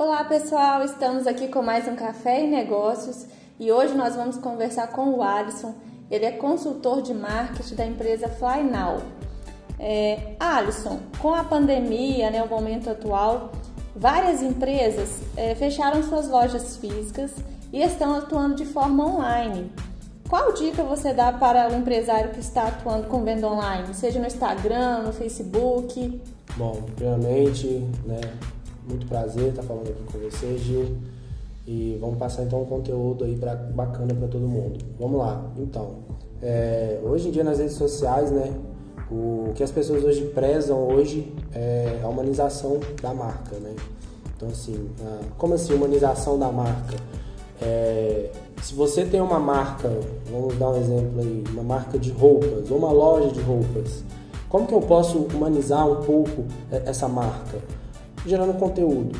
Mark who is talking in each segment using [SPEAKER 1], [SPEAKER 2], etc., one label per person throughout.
[SPEAKER 1] Olá pessoal, estamos aqui com mais um Café e Negócios e hoje nós vamos conversar com o Alisson. Ele é consultor de marketing da empresa FlyNow. É, Alisson, com a pandemia, né, o momento atual, várias empresas é, fecharam suas lojas físicas e estão atuando de forma online. Qual dica você dá para o empresário que está atuando com venda online, seja no Instagram, no Facebook?
[SPEAKER 2] Bom, primeiramente, né, muito prazer estar falando aqui com você, Gil. E vamos passar então um conteúdo aí pra, bacana para todo mundo. Vamos lá. Então, é, hoje em dia nas redes sociais, né, o que as pessoas hoje prezam hoje é a humanização da marca, né? Então assim, como assim humanização da marca? É, se você tem uma marca, vamos dar um exemplo aí, uma marca de roupas ou uma loja de roupas, como que eu posso humanizar um pouco essa marca? Gerando conteúdo.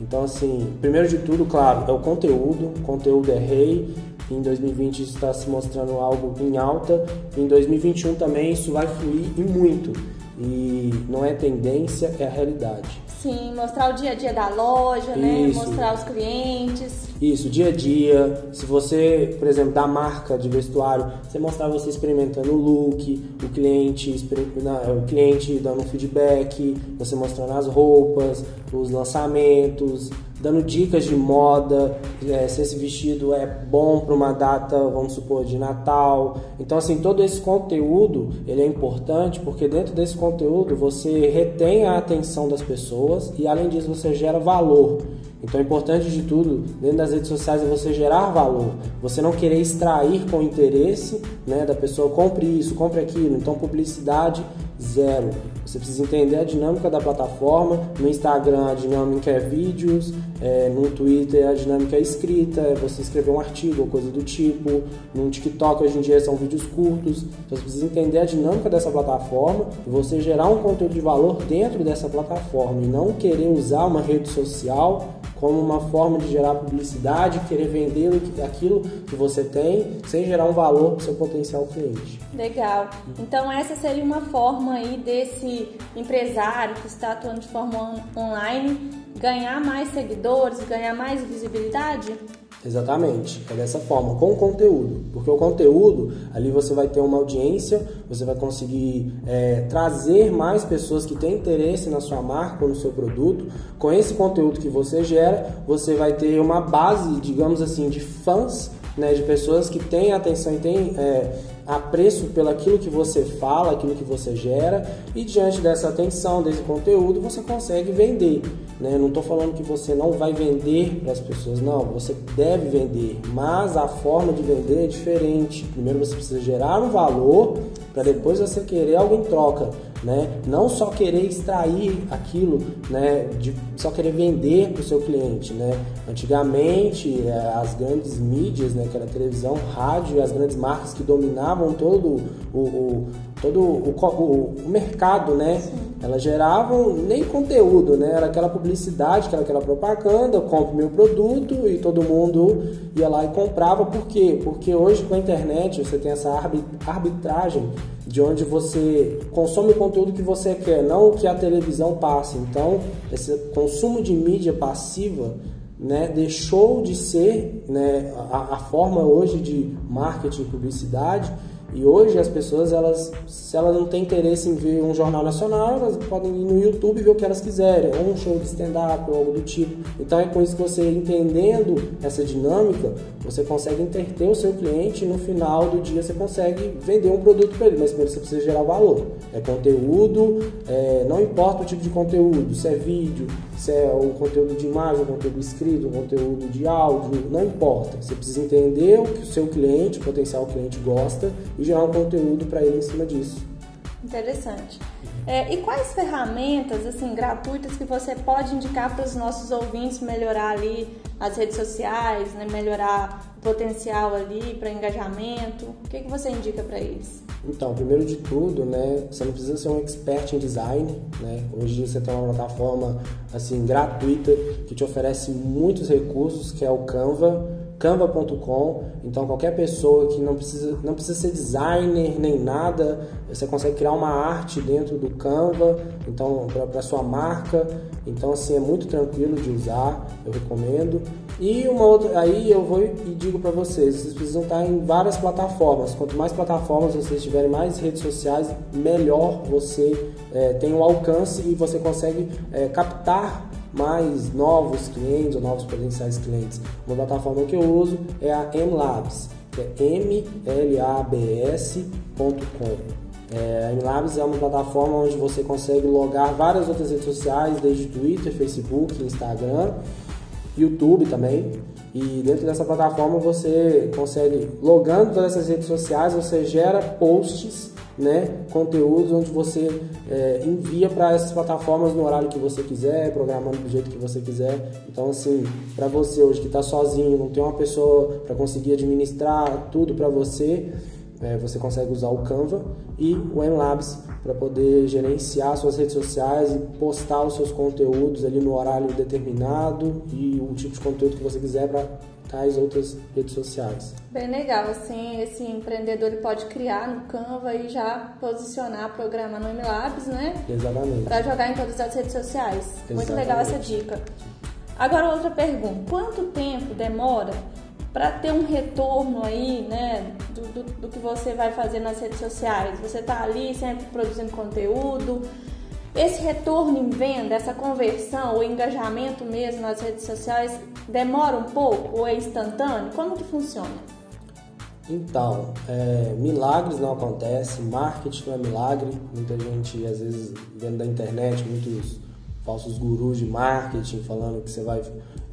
[SPEAKER 2] Então, assim, primeiro de tudo, claro, é o conteúdo. O conteúdo é rei. Em 2020 isso está se mostrando algo em alta. Em 2021 também isso vai fluir e muito. E não é tendência, é a realidade.
[SPEAKER 1] Sim, mostrar o dia a dia da loja, né?
[SPEAKER 2] Isso.
[SPEAKER 1] Mostrar os clientes.
[SPEAKER 2] Isso, dia a dia. Se você, por exemplo, da marca de vestuário, você mostrar você experimentando o look, o cliente, o cliente dando um feedback, você mostrando as roupas, os lançamentos, dando dicas de moda, é, se esse vestido é bom para uma data, vamos supor, de Natal. Então, assim, todo esse conteúdo, ele é importante porque dentro desse conteúdo você retém a atenção das pessoas e, além disso, você gera valor. Então, o importante de tudo, dentro das redes sociais, é você gerar valor. Você não querer extrair com interesse né, da pessoa, compre isso, compre aquilo. Então, publicidade, zero. Você precisa entender a dinâmica da plataforma. No Instagram, a dinâmica é vídeos. É, no Twitter, a dinâmica é escrita. É você escrever um artigo ou coisa do tipo. No TikTok, hoje em dia, são vídeos curtos. Então, você precisa entender a dinâmica dessa plataforma e você gerar um conteúdo de valor dentro dessa plataforma. E não querer usar uma rede social como uma forma de gerar publicidade, querer vender aquilo que você tem, sem gerar um valor para o seu potencial cliente.
[SPEAKER 1] Legal. Então essa seria uma forma aí desse empresário que está atuando de forma online ganhar mais seguidores, ganhar mais visibilidade?
[SPEAKER 2] Exatamente, é dessa forma, com conteúdo. Porque o conteúdo, ali você vai ter uma audiência, você vai conseguir é, trazer mais pessoas que têm interesse na sua marca ou no seu produto. Com esse conteúdo que você gera, você vai ter uma base, digamos assim, de fãs, né, de pessoas que têm atenção e têm é, apreço pelo aquilo que você fala, aquilo que você gera, e diante dessa atenção, desse conteúdo, você consegue vender. Né? Não estou falando que você não vai vender para as pessoas, não. Você deve vender, mas a forma de vender é diferente. Primeiro você precisa gerar um valor para depois você querer algo em troca. Né? Não só querer extrair aquilo, né? De só querer vender para o seu cliente, né? Antigamente, é, as grandes mídias, né? Que era televisão, rádio, as grandes marcas que dominavam todo o, o todo o, o, o mercado, né? Sim. Elas geravam nem conteúdo, né? Era aquela publicidade, era aquela propaganda, compre meu produto e todo mundo ia lá e comprava. Por quê? Porque hoje com a internet você tem essa arbitragem de onde você consome o conteúdo que você quer, não o que a televisão passa. Então, esse consumo de mídia passiva né, deixou de ser né, a, a forma hoje de marketing e publicidade e hoje as pessoas, elas, se elas não têm interesse em ver um jornal nacional, elas podem ir no YouTube ver o que elas quiserem, ou um show de stand-up ou algo do tipo. Então é com isso que você, entendendo essa dinâmica, você consegue interter o seu cliente e no final do dia você consegue vender um produto para ele, mas primeiro você precisa gerar valor. É conteúdo, é, não importa o tipo de conteúdo, se é vídeo, se é o conteúdo de imagem, o conteúdo escrito, o conteúdo de áudio, não importa. Você precisa entender o que o seu cliente, o potencial cliente gosta e gerar um conteúdo para ele em cima disso.
[SPEAKER 1] Interessante. É, e quais ferramentas assim gratuitas que você pode indicar para os nossos ouvintes melhorar ali as redes sociais, né, melhorar o potencial ali para engajamento? O que, que você indica para eles?
[SPEAKER 2] Então, primeiro de tudo, né, você não precisa ser um expert em design, né? Hoje você tem uma plataforma assim gratuita que te oferece muitos recursos, que é o Canva canva.com. Então qualquer pessoa que não precisa, não precisa ser designer nem nada, você consegue criar uma arte dentro do Canva, então para sua marca. Então assim é muito tranquilo de usar, eu recomendo. E uma outra, aí eu vou e digo para vocês, vocês precisam estar em várias plataformas. Quanto mais plataformas vocês tiverem, mais redes sociais, melhor você é, tem o alcance e você consegue é, captar mais novos clientes ou novos potenciais clientes. Uma plataforma que eu uso é a MLabs, que é mlabs.com. É, a MLabs é uma plataforma onde você consegue logar várias outras redes sociais, desde Twitter, Facebook, Instagram, YouTube também. E dentro dessa plataforma você consegue, logando todas essas redes sociais, você gera posts né, conteúdos onde você é, envia para essas plataformas no horário que você quiser, programando do jeito que você quiser. Então, assim, para você hoje que está sozinho, não tem uma pessoa para conseguir administrar tudo para você, é, você consegue usar o Canva e o MLabs para poder gerenciar suas redes sociais e postar os seus conteúdos ali no horário determinado e o tipo de conteúdo que você quiser para tais outras redes sociais.
[SPEAKER 1] Bem legal, assim, esse empreendedor ele pode criar no Canva e já posicionar, programar no MLabs, né?
[SPEAKER 2] Exatamente.
[SPEAKER 1] Para jogar em todas as redes sociais. Exatamente. Muito legal essa dica. Agora outra pergunta, quanto tempo demora para ter um retorno aí, né, do, do, do, que você vai fazer nas redes sociais? Você está ali sempre produzindo conteúdo, esse retorno em venda, essa conversão, o engajamento mesmo nas redes sociais, demora um pouco ou é instantâneo? Como que funciona?
[SPEAKER 2] Então, é, milagres não acontecem, marketing não é milagre. Muita gente, às vezes, vendo da internet, muitos falsos gurus de marketing falando que você vai,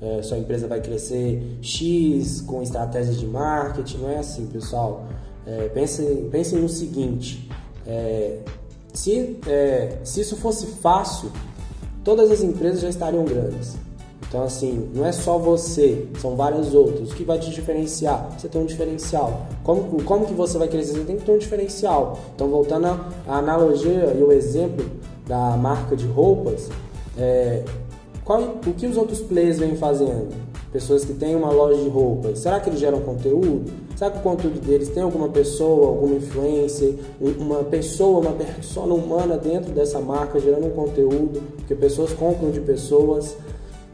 [SPEAKER 2] é, sua empresa vai crescer X com estratégias de marketing. Não é assim, pessoal. É, pensem, pensem no seguinte: é, se, é, se isso fosse fácil, todas as empresas já estariam grandes. Então, assim, não é só você, são várias outras. O que vai te diferenciar? Você tem um diferencial. Como, como que você vai crescer? Você tem que ter um diferencial. Então, voltando à analogia e o exemplo da marca de roupas, é, qual, o que os outros players vêm fazendo? Pessoas que têm uma loja de roupas, será que eles geram conteúdo? Será que o conteúdo deles tem alguma pessoa, alguma influência, uma pessoa, uma persona humana dentro dessa marca gerando um conteúdo? Porque pessoas compram de pessoas.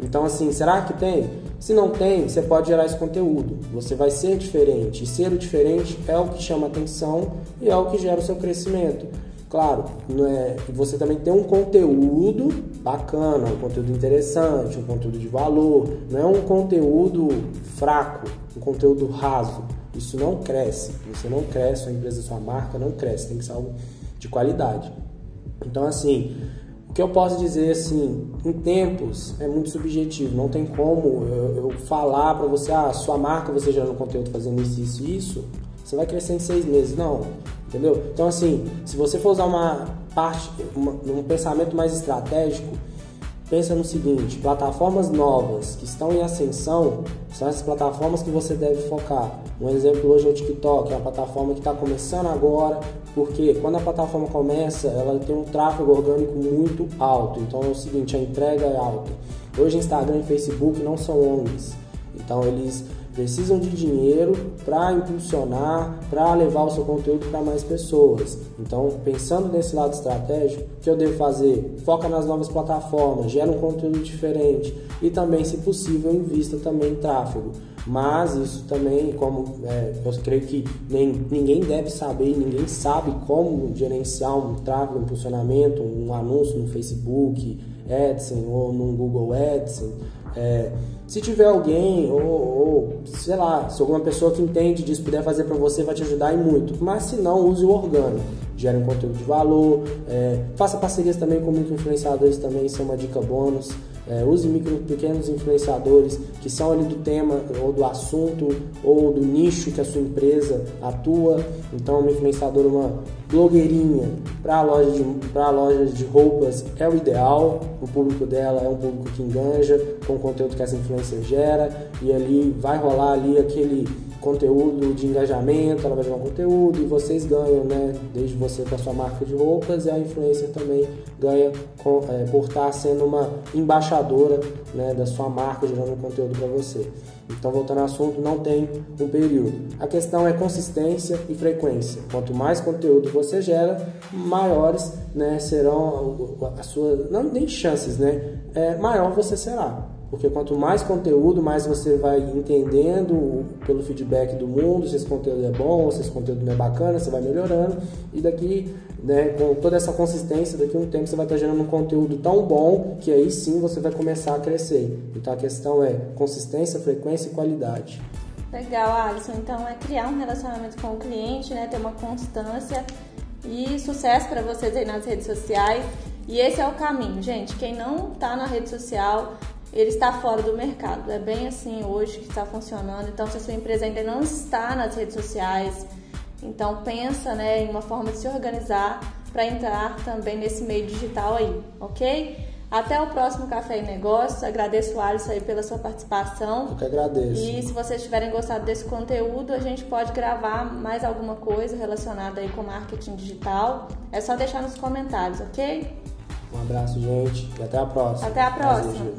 [SPEAKER 2] Então, assim, será que tem? Se não tem, você pode gerar esse conteúdo. Você vai ser diferente. E ser o diferente é o que chama atenção e é o que gera o seu crescimento. Claro, é, você também tem um conteúdo bacana, um conteúdo interessante, um conteúdo de valor. Não é um conteúdo fraco, um conteúdo raso. Isso não cresce. Você não cresce, sua empresa, sua marca não cresce. Tem que ser algo de qualidade. Então, assim, o que eu posso dizer, assim, em tempos é muito subjetivo. Não tem como eu, eu falar para você, ah, sua marca, você gerando conteúdo fazendo isso, isso isso, você vai crescer em seis meses. Não, entendeu? Então, assim, se você for usar uma parte, uma, um pensamento mais estratégico, pensa no seguinte: plataformas novas que estão em ascensão são essas plataformas que você deve focar. Um exemplo hoje é o TikTok, é uma plataforma que está começando agora, porque quando a plataforma começa, ela tem um tráfego orgânico muito alto. Então é o seguinte: a entrega é alta. Hoje Instagram e Facebook não são ONGs, então eles precisam de dinheiro para impulsionar, para levar o seu conteúdo para mais pessoas. Então, pensando nesse lado estratégico, o que eu devo fazer? Foca nas novas plataformas, gera um conteúdo diferente e também, se possível, invista também em tráfego. Mas isso também, como é, eu creio que nem, ninguém deve saber, ninguém sabe como gerenciar um tráfego, um impulsionamento, um anúncio no Facebook, AdSense ou no Google AdSense. É, se tiver alguém, ou, ou, sei lá, se alguma pessoa que entende disso puder fazer para você, vai te ajudar e muito. Mas se não, use o orgânico. Gere um conteúdo de valor, é, faça parcerias também com microinfluenciadores também, isso é uma dica bônus. É, use micro, pequenos influenciadores que são ali do tema ou do assunto ou do nicho que a sua empresa atua. Então, uma influenciadora, uma blogueirinha para loja de para lojas de roupas é o ideal. O público dela é um público que enganja com o conteúdo que essa influência gera e ali vai rolar ali aquele conteúdo de engajamento, ela vai gerar um conteúdo e vocês ganham, né? Desde você com a sua marca de roupas e a influencer também ganha com, é, por estar sendo uma embaixadora né, da sua marca, gerando um conteúdo para você. Então, voltando ao assunto, não tem um período. A questão é consistência e frequência. Quanto mais conteúdo você gera, maiores né, serão as suas, não nem chances, né? É, maior você será. Porque quanto mais conteúdo, mais você vai entendendo pelo feedback do mundo se esse conteúdo é bom, se esse conteúdo não é bacana, você vai melhorando. E daqui, né, com toda essa consistência, daqui a um tempo você vai estar gerando um conteúdo tão bom que aí sim você vai começar a crescer. Então a questão é consistência, frequência e qualidade.
[SPEAKER 1] Legal, Alisson. Então é criar um relacionamento com o cliente, né, ter uma constância e sucesso para vocês aí nas redes sociais. E esse é o caminho, gente. Quem não está na rede social, ele está fora do mercado. É bem assim hoje que está funcionando. Então, se a sua empresa ainda não está nas redes sociais, então pensa né, em uma forma de se organizar para entrar também nesse meio digital aí, ok? Até o próximo Café e Negócios. Agradeço o Alisson aí pela sua participação.
[SPEAKER 2] Eu que agradeço.
[SPEAKER 1] E se vocês tiverem gostado desse conteúdo, a gente pode gravar mais alguma coisa relacionada aí com marketing digital. É só deixar nos comentários, ok?
[SPEAKER 2] Um abraço, gente, e até a próxima.
[SPEAKER 1] Até a próxima.